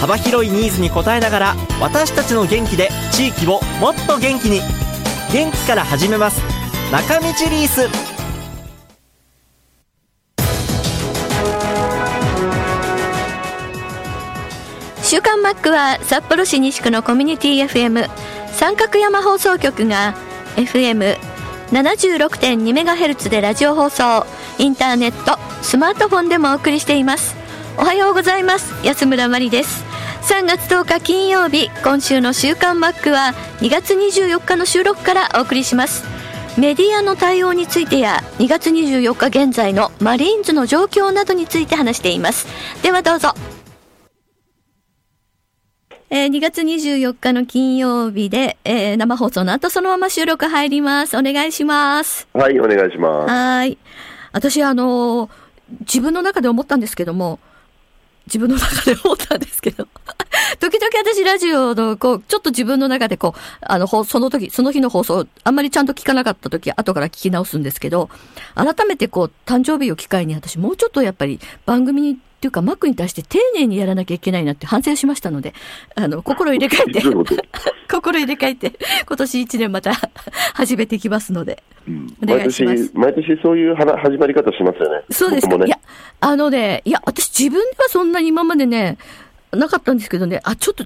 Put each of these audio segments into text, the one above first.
幅広いニーズに応えながら私たちの元気で地域をもっと元気に。元気から始めます。中道リース。週刊マックは札幌市西区のコミュニティ FM 三角山放送局が FM76.2MHz でラジオ放送インターネットスマートフォンでもお送りしています。おはようございます。安村麻里です。3月10日金曜日今週の週刊マックは2月24日の収録からお送りしますメディアの対応についてや2月24日現在のマリーンズの状況などについて話していますではどうぞえー、2月24日の金曜日で、えー、生放送の後そのまま収録入ります。お願いします。はい、お願いします。はい。私、あのー、自分の中で思ったんですけども、自分の中で思ったんですけど、時々私ラジオの、こう、ちょっと自分の中でこう、あの、その時、その日の放送、あんまりちゃんと聞かなかった時、後から聞き直すんですけど、改めてこう、誕生日を機会に私もうちょっとやっぱり番組にっていうか、マックに対して丁寧にやらなきゃいけないなって反省しましたので、あの、心入れ替えて、心入れ替えて、今年一年また 始めていきますので、うん、お願いします。毎年、毎年そういう始まり方しますよね。そうですか。ね、いや、あのね、いや、私自分ではそんなに今までね、なかったんですけどね、あ、ちょっと、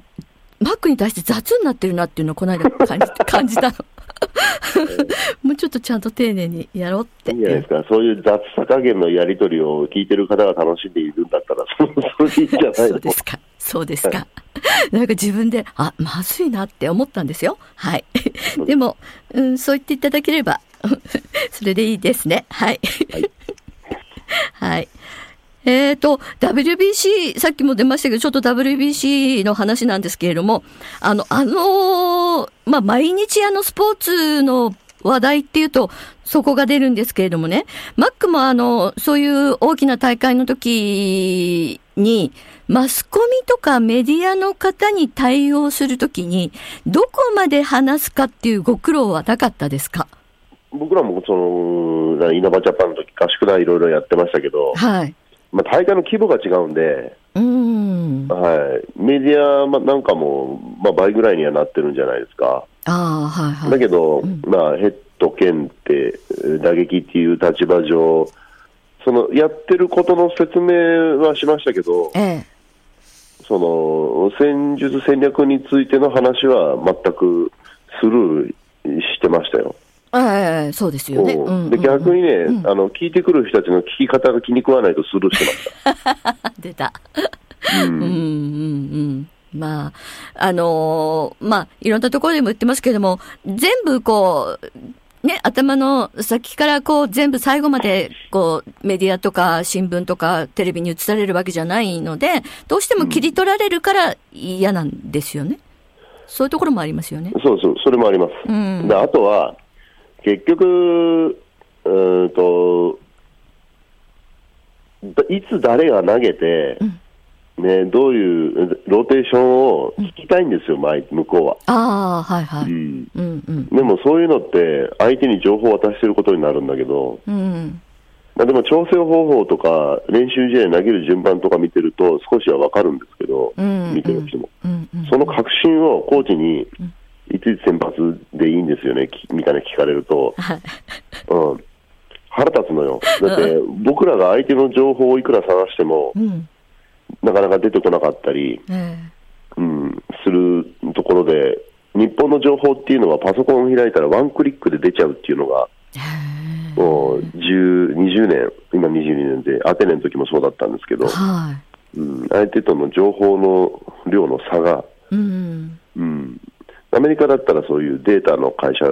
マックに対して雑になってるなっていうのをこの間感じ感じたの。もうちょっとちゃんと丁寧にやろうって。いいじゃないですか、そういう雑さ加減のやり取りを聞いてる方が楽しんでいるんだったら、それいいんじゃないそうですか、そうですか。なんか自分で、あ、まずいなって思ったんですよ。はい。でも、うん、そう言っていただければ、それでいいですね。はい。はい。はいえっ、ー、と、WBC、さっきも出ましたけど、ちょっと WBC の話なんですけれども、あの、あの、まあ、毎日あのスポーツの話題っていうと、そこが出るんですけれどもね、マックもあの、そういう大きな大会の時に、マスコミとかメディアの方に対応するときに、どこまで話すかっていうご苦労はなかったですか？僕らもその、稲葉ジャパンの時合宿団いろいろやってましたけど、はい。まあ、大会の規模が違うんで、うんはい、メディアなんかも、まあ、倍ぐらいにはなってるんじゃないですか。あはいはい、だけど、うん、まあ、ヘッド兼って打撃っていう立場上、そのやってることの説明はしましたけど、ええ、その戦術戦略についての話は全くスルーしてましたよ。ええそうですよね。で逆にね、うん、あの聞いてくる人たちの聞き方が気に食わないとスルーしてました。出た。うん、うんうんうんまあ、あのー、まあ、いろんなところでも言ってますけれども、全部こう、ね、頭の先からこう全部最後までこうメディアとか新聞とかテレビに映されるわけじゃないので、どうしても切り取られるから嫌なんですよね。うん、そういうところもありますよね。そうそう、それもあります。うん、であとは、結局、うんと、いつ誰が投げて、うん、ね、どういうローテーションを聞きたいんですよ、うん、向こうは。あはいはい、うん。うんうん、でもそういうのって、相手に情報を渡してることになるんだけど、うんまあ、でも調整方法とか、練習試合投げる順番とか見てると、少しは分かるんですけど、うんうん、見てる人も、うんうん、その確信をコーチにいついつ先発でいいんですよね、みたいな聞かれると、うん、腹立つのよ。だって、僕らが相手の情報をいくら探しても、うん、なかなか出てこなかったり、うん、するところで、日本の情報っていうのはパソコンを開いたらワンクリックで出ちゃうっていうのが、もう10 20年、今22年で、アテネの時もそうだったんですけど、はい、うん、相手との情報の量の差が、うん、うん、アメリカだったらそういうデータの会社、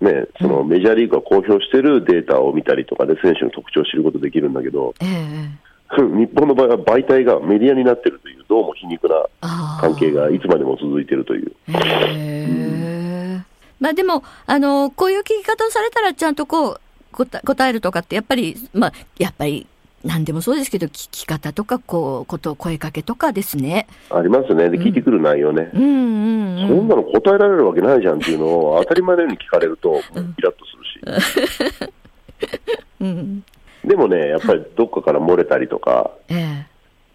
ね、そのメジャーリーグが公表しているデータを見たりとかで選手の特徴を知ることできるんだけど、えー、日本の場合は媒体がメディアになってるという、どうも皮肉な関係がいつまでも続いているという。へまあでも、あの、こういう聞き方をされたらちゃんとこう、答えるとかって、やっぱり、まあ、やっぱり何でもそうですけど、聞き方とか、こう、こと、声かけとかですね。ありますね。で、聞いてくる内容ね。うん、うん、うん、そんなの答えられるわけないじゃんっていうのを、当たり前のように聞かれると、イラッとするし。うん、でもね、やっぱりどっかから漏れたりとか、ええ、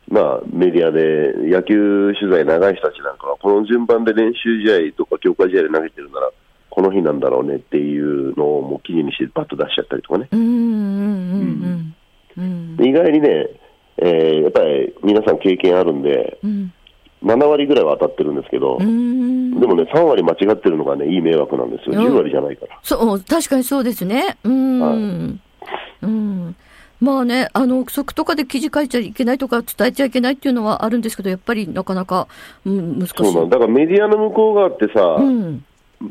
まあ、メディアで野球取材長い人たちなんかは、この順番で練習試合とか強化試合で投げてるなら、この日なんだろうねっていうのをもう記事にしてバッと出しちゃったりとかね。うんうんうんうん意外にね、えー、やっぱり皆さん経験あるんで、うん、7割ぐらいは当たってるんですけど、でもね、3割間違ってるのがね、いい迷惑なんですよ、10割じゃないから。そう、確かにそうですね。うん。はい、うんまあね、あの、憶測とかで記事書いちゃいけないとか伝えちゃいけないっていうのはあるんですけど、やっぱりなかなか、うん、難しい。そうなんだからメディアの向こう側ってさ、うん、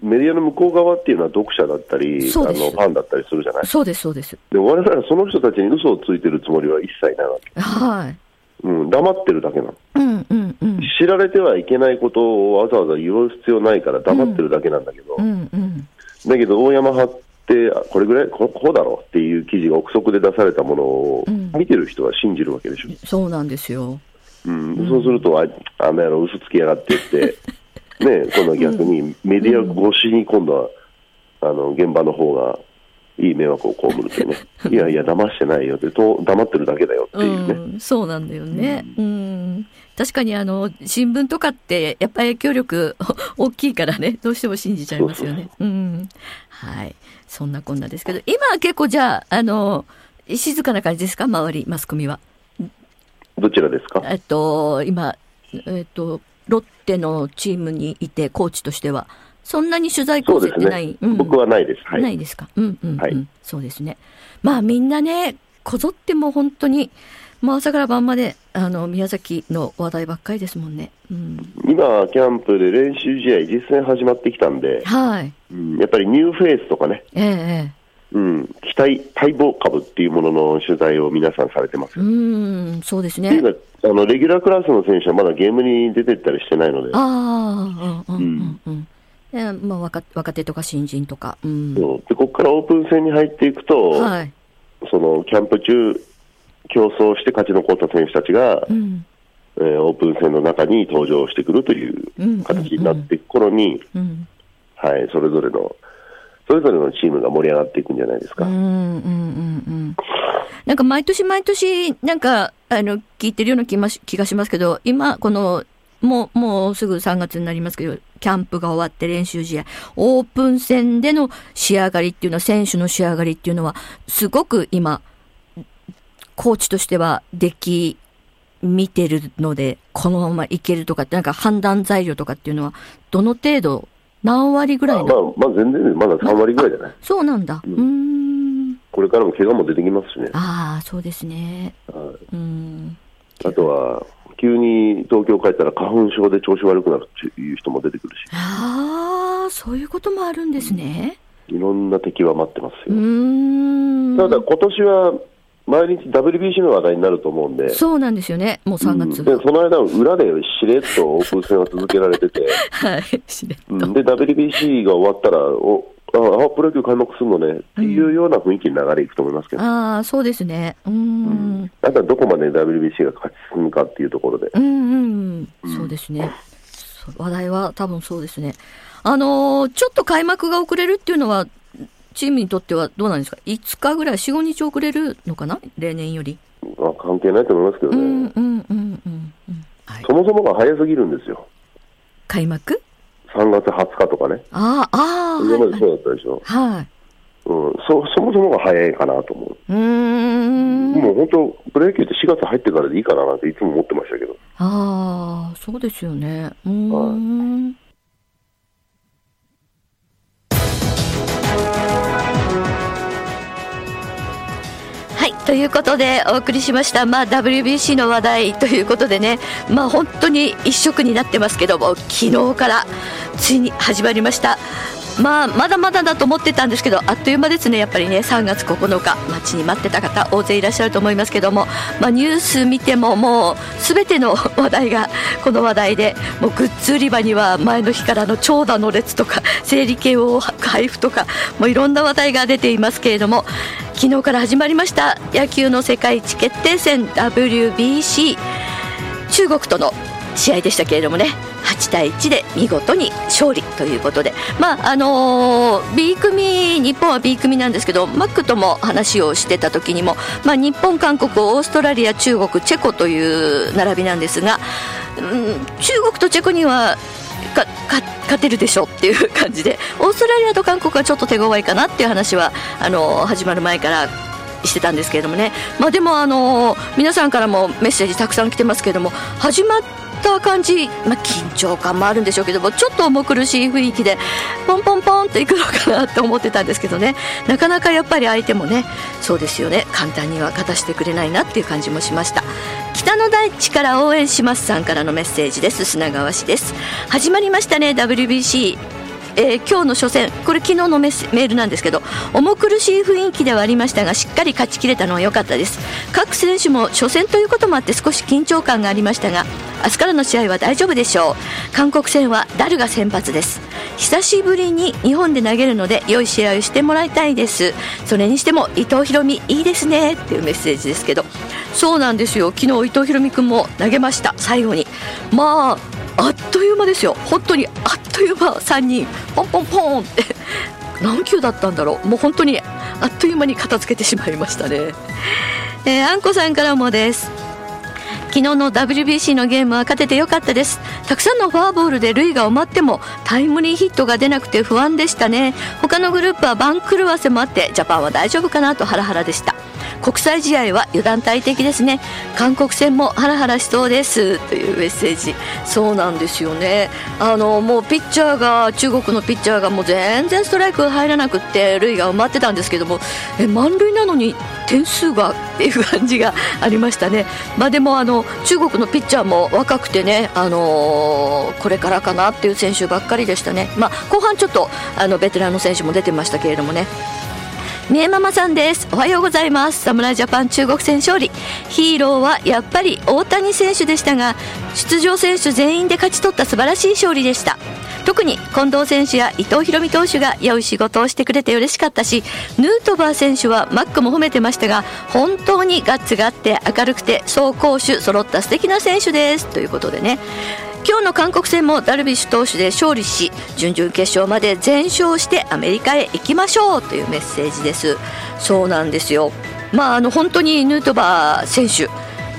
メディアの向こう側っていうのは読者だったり、あのファンだったりするじゃない？そうです、そうです。で、我々はその人たちに嘘をついてるつもりは一切ないわけ。はい。うん、黙ってるだけなの、うんうんうん、知られてはいけないことをわざわざ言う必要ないから黙ってるだけなんだけど、うんうん、だけど大山派ってこれぐらいここうだろうっていう記事が憶測で出されたものを見てる人は信じるわけでしょ、うん、そうなんですよ、うん、そうするとああの野郎嘘つきやがって言って ね、今度は逆にメディア越しに今度は、あの現場の方がいい迷惑を被るというね、いやいや、騙してないよってと、黙ってるだけだよっていうね。うん、そうなんだよね。うん、うん確かにあの新聞とかってやっぱり影響力 大きいからねどうしても信じちゃいますよね。うん、はいそんなこんなですけど今は結構じゃああの静かな感じですか？周りマスコミは。どちらですか？えっと今えっとロッテのチームにいて、コーチとしては、そんなに取材攻勢ってない、ねうん、僕はないです。はい、ないですか？うんうん、うん、はい、そうですね。まあみんなね、こぞっても本当に、まあ、朝から晩まであの宮崎の話題ばっかりですもんね、うん、今、キャンプで練習試合、実戦始まってきたんで、はい。うん、やっぱりニューフェイスとかね、ええうん、期待、待望株っていうものの取材を皆さんされてます。うん、そうですね。あのレギュラークラスの選手はまだゲームに出てったりしてないので。ああ、うんうんうん。うん。まあ、若若手とか新人とか、うん、でここからオープン戦に入っていくと、はい、そのキャンプ中、競争して勝ち残った選手たちが、うん、えー、オープン戦の中に登場してくるという形になっていく頃に、うんうんうん、はい、それぞれのそれぞれのチームが盛り上がっていくんじゃないですか。うんうんうんうん。なんか毎年毎年、なんか、あの、聞いてるような気気がしますけど、今、この、もう、もうすぐ3月になりますけど、キャンプが終わって練習試合、オープン戦での仕上がりっていうのは、選手の仕上がりっていうのは、すごく今、コーチとしては、出来、見てるので、このままいけるとかって、なんか判断材料とかっていうのは、どの程度何割ぐらいまあ、まあ、全然、まだ3割ぐらいじゃない？そうなんだ。うん。これからも怪我も出てきますしね。ああ、そうですね。はい。うん。あとは、急に東京帰ったら花粉症で調子悪くなるっていう人も出てくるし。ああ、そういうこともあるんですね。いろんな敵は待ってますよ。うん。ただ今年は毎日 WBC の話題になると思うんで、そうなんですよね、もう3月、うん、でその間、裏でしれっとオープン戦は続けられてて、はい、しれっと、で WBC が終わったら、おあプロ野球開幕するのね、っていうような雰囲気に流れいくと思いますけど、ああ、そうですね、うん、うん、あとはどこまで WBC が勝ち進むかっていうところで、うんうん。うん、そうですね、話題は多分そうですね。あのー、ちょっと開幕が遅れるっていうのは、チームにとってはどうなんですか、5日ぐらい、4、5日遅れるのかな、例年より。あ関係ないと思いますけどね、うんうんうんうんはい、そもそもが早すぎるんですよ。開幕 ?3 月20日とかね。ああ、ああ。今までそうだったでしょ。はい。うん、そそもそもが早いかなと思う。うんもう本当、プロ野球って4月入ってからでいいかななんていつも思ってましたけど。ああ、そうですよね。うん。はいということでお送りしました、まあ、WBC の話題ということでね、まあ、本当に一色になってますけども昨日からついに始まりました。まあ、まだまだだと思ってたんですけどあっという間ですね。やっぱりね3月9日待ちに待ってた方大勢いらっしゃると思いますけども、まあ、ニュース見てももう全ての話題がこの話題でもうグッズ売り場には前の日からの長蛇の列とか整理券を配布とかもういろんな話題が出ていますけれども昨日から始まりました野球の世界一決定戦 WBC 中国との試合でしたけれどもね。8対1で見事に勝利ということで、まああのー、B 組日本は B 組なんですけどマックとも話をしてた時にも、まあ、日本、韓国、オーストラリア、中国、チェコという並びなんですが、うん、中国とチェコには勝てるでしょっていう感じでオーストラリアと韓国はちょっと手強いかなっていう話はあのー、始まる前からしてたんですけれどもね、まあ、でも、あの、皆さんからもメッセージたくさん来てますけれども始まった感じ、まあ、緊張感もあるんでしょうけどもちょっと重苦しい雰囲気でポンポンポンっていくのかなって思ってたんですけどね。なかなかやっぱり相手もねそうですよね。簡単には勝たせてくれないなっていう感じもしました。北の大地から応援しますさんからのメッセージです。砂川市です。始まりましたね。WBC えー、今日の初戦これ昨日のメールなんですけど重苦しい雰囲気ではありましたがしっかり勝ちきれたのは良かったです。各選手も初戦ということもあって少し緊張感がありましたが明日からの試合は大丈夫でしょう。韓国戦はダルが先発です。久しぶりに日本で投げるので良い試合をしてもらいたいです。それにしても伊藤大海いいですね。っていうメッセージですけど。そうなんですよ。昨日伊藤大海君も投げました。最後に。まああっという間ですよ。本当にあっという間。3人。ポンポンポンって。何球だったんだろう。もう本当にあっという間に片付けてしまいましたね、えー、あんこさんからもです。昨日の WBC のゲームは勝ててよかったです。たくさんのフォアボールで塁が埋まってもタイムリーヒットが出なくて不安でしたね。他のグループは番狂わせもあってジャパンは大丈夫かなとハラハラでした。国際試合は油断大敵ですね。韓国戦もハラハラしそうです。というメッセージ。そうなんですよね。あのもうピッチャーが中国のピッチャーがもう全然ストライク入らなくて塁が埋まってたんですけどもえ満塁なのに点数がっていう感じがありましたね、まあ、でもあの中国のピッチャーも若くてね、あのー、これからかなっていう選手ばっかりでしたね、まあ、後半ちょっとあのベテランの選手も出てましたけれどもね。みえママさんです。おはようございます。侍ジャパン中国戦勝利。ヒーローはやっぱり大谷選手でしたが出場選手全員で勝ち取った素晴らしい勝利でした。特に近藤選手や伊藤大海投手が良い仕事をしてくれて嬉しかったしヌートバー選手はマックも褒めてましたが本当にガッツがあって明るくて走攻守揃った素敵な選手です。ということでね。今日の韓国戦もダルビッシュ投手で勝利し準々決勝まで全勝してアメリカへ行きましょうというメッセージです。そうなんですよ。まああの本当にヌートバー選手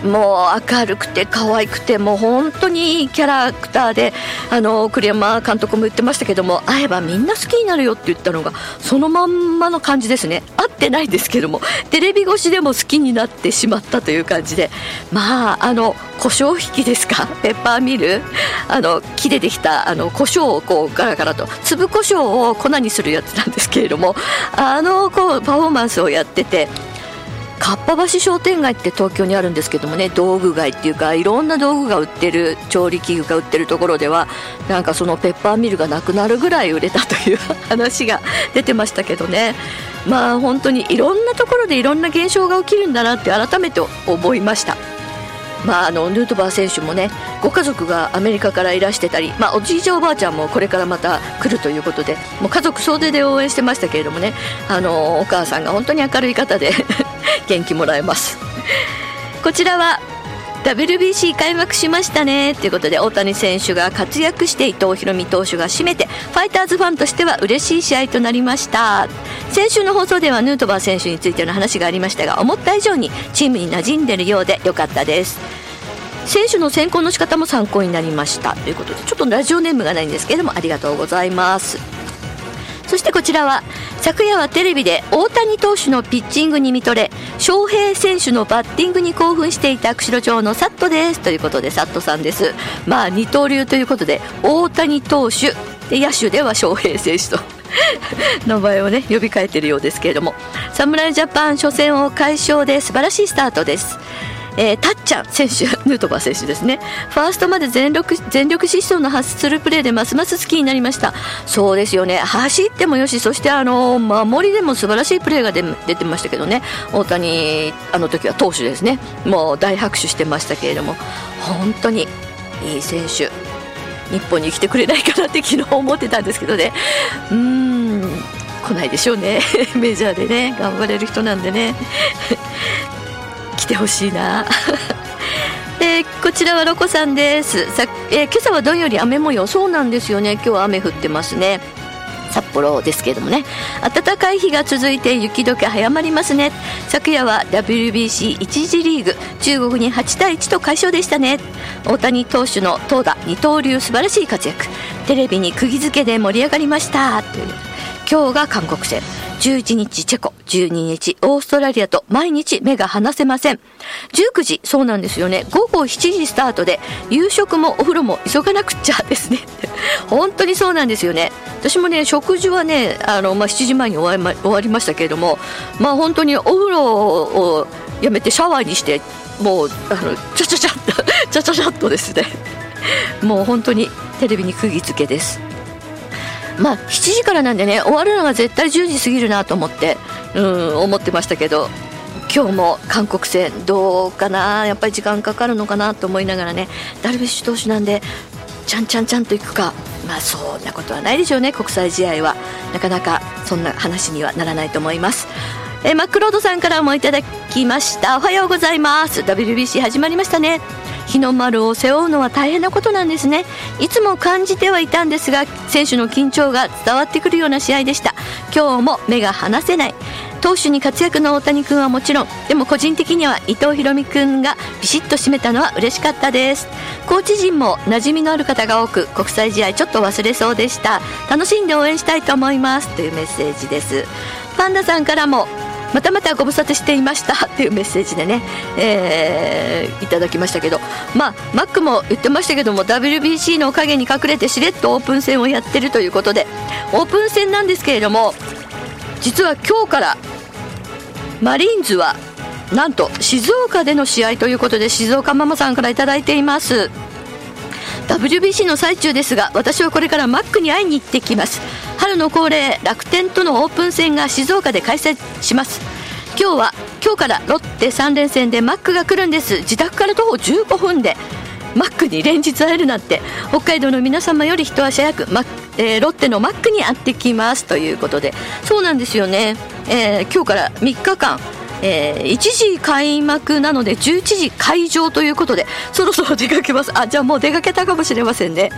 もう明るくて可愛くてもう本当にいいキャラクターであの栗山監督も言ってましたけども会えばみんな好きになるよって言ったのがそのまんまの感じですね。会ってないですけどもテレビ越しでも好きになってしまったという感じで。まああの胡椒引きですか？ペッパーミル？あの木でできたあの胡椒をこうガラガラと粒胡椒を粉にするやつなんですけれどもあのこうパフォーマンスをやっててかっぱ橋商店街って東京にあるんですけどもね道具街っていうかいろんな道具が売ってる調理器具が売ってるところではなんかそのペッパーミルがなくなるぐらい売れたという話が出てましたけどねまあ本当にいろんなところでいろんな現象が起きるんだなって改めて思いました。まあ、あのヌートバー選手もねご家族がアメリカからいらしてたり、まあ、おじいちゃんおばあちゃんもこれからまた来るということでもう家族総出で応援してましたけれどもねあのお母さんが本当に明るい方で元気もらえます。こちらは WBC 開幕しましたね。ということで大谷選手が活躍して伊藤大海投手が締めてファイターズファンとしては嬉しい試合となりました。先週の放送ではヌートバー選手についての話がありましたが思った以上にチームに馴染んでるようで良かったです。選手の選考の仕方も参考になりました。ということでちょっとラジオネームがないんですけれどもありがとうございます。そしてこちらは昨夜はテレビで大谷投手のピッチングに見とれ翔平選手のバッティングに興奮していた釧路町のサットですということでサットさんです。まあ二刀流ということで大谷投手で野手では翔平選手と 名前をね呼び替えているようですけれども侍ジャパン初戦を快勝で素晴らしいスタートです。えー、タッチャン選手ヌートバー選手ですね。ファーストまで全力全力疾走の発するプレーでますます好きになりました。そうですよね。走ってもよしそしてあの守りでも素晴らしいプレーが出てましたけどね。大谷あの時は投手ですね。もう大拍手してましたけれども。本当にいい選手。日本に来てくれないかなって昨日思ってたんですけどね。うーん来ないでしょうね。メジャーでね頑張れる人なんでね。てほしいな。えー、こちらはロコさんです。さ、えー、今朝はどんより雨模様。そうなんですよね。今日は雨降ってますね。札幌ですけれどもね。暖かい日が続いて雪解け早まりますね。昨夜は WBC1 次リーグ。中国に8対1と快勝でしたね。大谷投手の投打二刀流素晴らしい活躍。テレビに釘付けで盛り上がりました。という。今日が韓国戦。11日チェコ、12日オーストラリアと毎日目が離せません。19時、そうなんですよね。午後7時スタートで、夕食もお風呂も急がなくっちゃですね。本当にそうなんですよね。私もね、食事はね、あの、まあ、7時前に終わりま終わりましたけれども、まあ本当にお風呂をやめてシャワーにして、もう、あの、ちゃちゃちゃっと、ちゃちゃちゃっとですね。もう本当にテレビに釘付けです。まあ7時からなんでね終わるのが絶対10時過ぎるなと思ってうん思ってましたけど今日も韓国戦どうかなやっぱり時間かかるのかなと思いながらねダルビッシュ投手なんでちゃんちゃんちゃんといくか。まあそんなことはないでしょうね国際試合は。なかなかそんな話にはならないと思います。えマックロードさんからもいただきました。おはようございます。WBC 始まりましたね。日の丸を背負うのは大変なことなんですね。いつも感じてはいたんですが選手の緊張が伝わってくるような試合でした。今日も目が離せない。投手に活躍の大谷君はもちろんでも個人的には伊藤大海君がビシッと締めたのは嬉しかったです。コーチ陣も馴染みのある方が多く国際試合ちょっと忘れそうでした。楽しんで応援したいと思います。というメッセージです。パンダさんからもまたまたご無沙汰していましたっていうメッセージでね、えー、いただきましたけどまあマックも言ってましたけども WBC の陰に隠れてしれっとオープン戦をやってるということでオープン戦なんですけれども実は今日からマリーンズはなんと静岡での試合ということで静岡ママさんから頂いています。WBC の最中ですが私はこれからマックに会いに行ってきます。春の恒例楽天とのオープン戦が静岡で開催します。今日は今日からロッテ3連戦でマックが来るんです。自宅から徒歩15分でマックに連日会えるなんて北海道の皆様より一足早くマえー、ロッテのマックに会ってきます。ということでそうなんですよね、えー、今日から3日間えー、1時開幕なので11時会場ということでそろそろ出かけます。あじゃあもう出かけたかもしれませんね。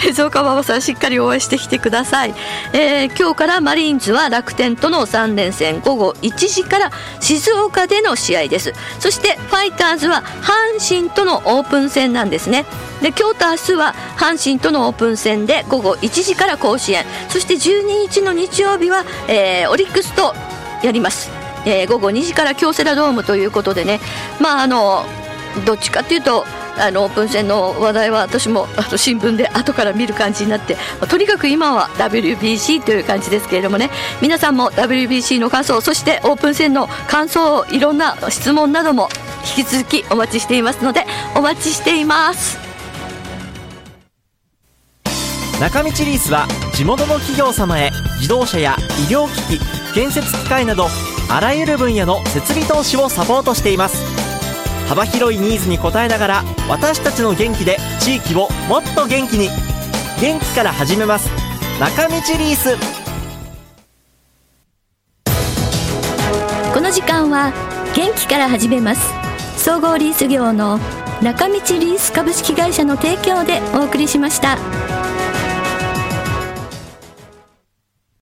静岡ママさんしっかり応援してきてください、えー、今日からマリーンズは楽天との3連戦。午後1時から静岡での試合です。そしてファイターズは阪神とのオープン戦なんですね。で今日と明日は阪神とのオープン戦で午後1時から甲子園。そして12日の日曜日は、えー、オリックスとやります。えー、午後2時から京セラドームということでね。まああのどっちかっていうとあのオープン戦の話題は私もあの新聞で後から見る感じになって、まあ、とにかく今は WBC という感じですけれどもね。皆さんも WBC の感想そしてオープン戦の感想いろんな質問なども引き続きお待ちしていますのでお待ちしています。中道リースは地元の企業様へ自動車や医療機器建設機械などあらゆる分野の設備投資をサポートしています。幅広いニーズに応えながら私たちの元気で地域をもっと元気に。元気から始めます。中道リース。この時間は元気から始めます。総合リース業の中道リース株式会社の提供でお送りしました。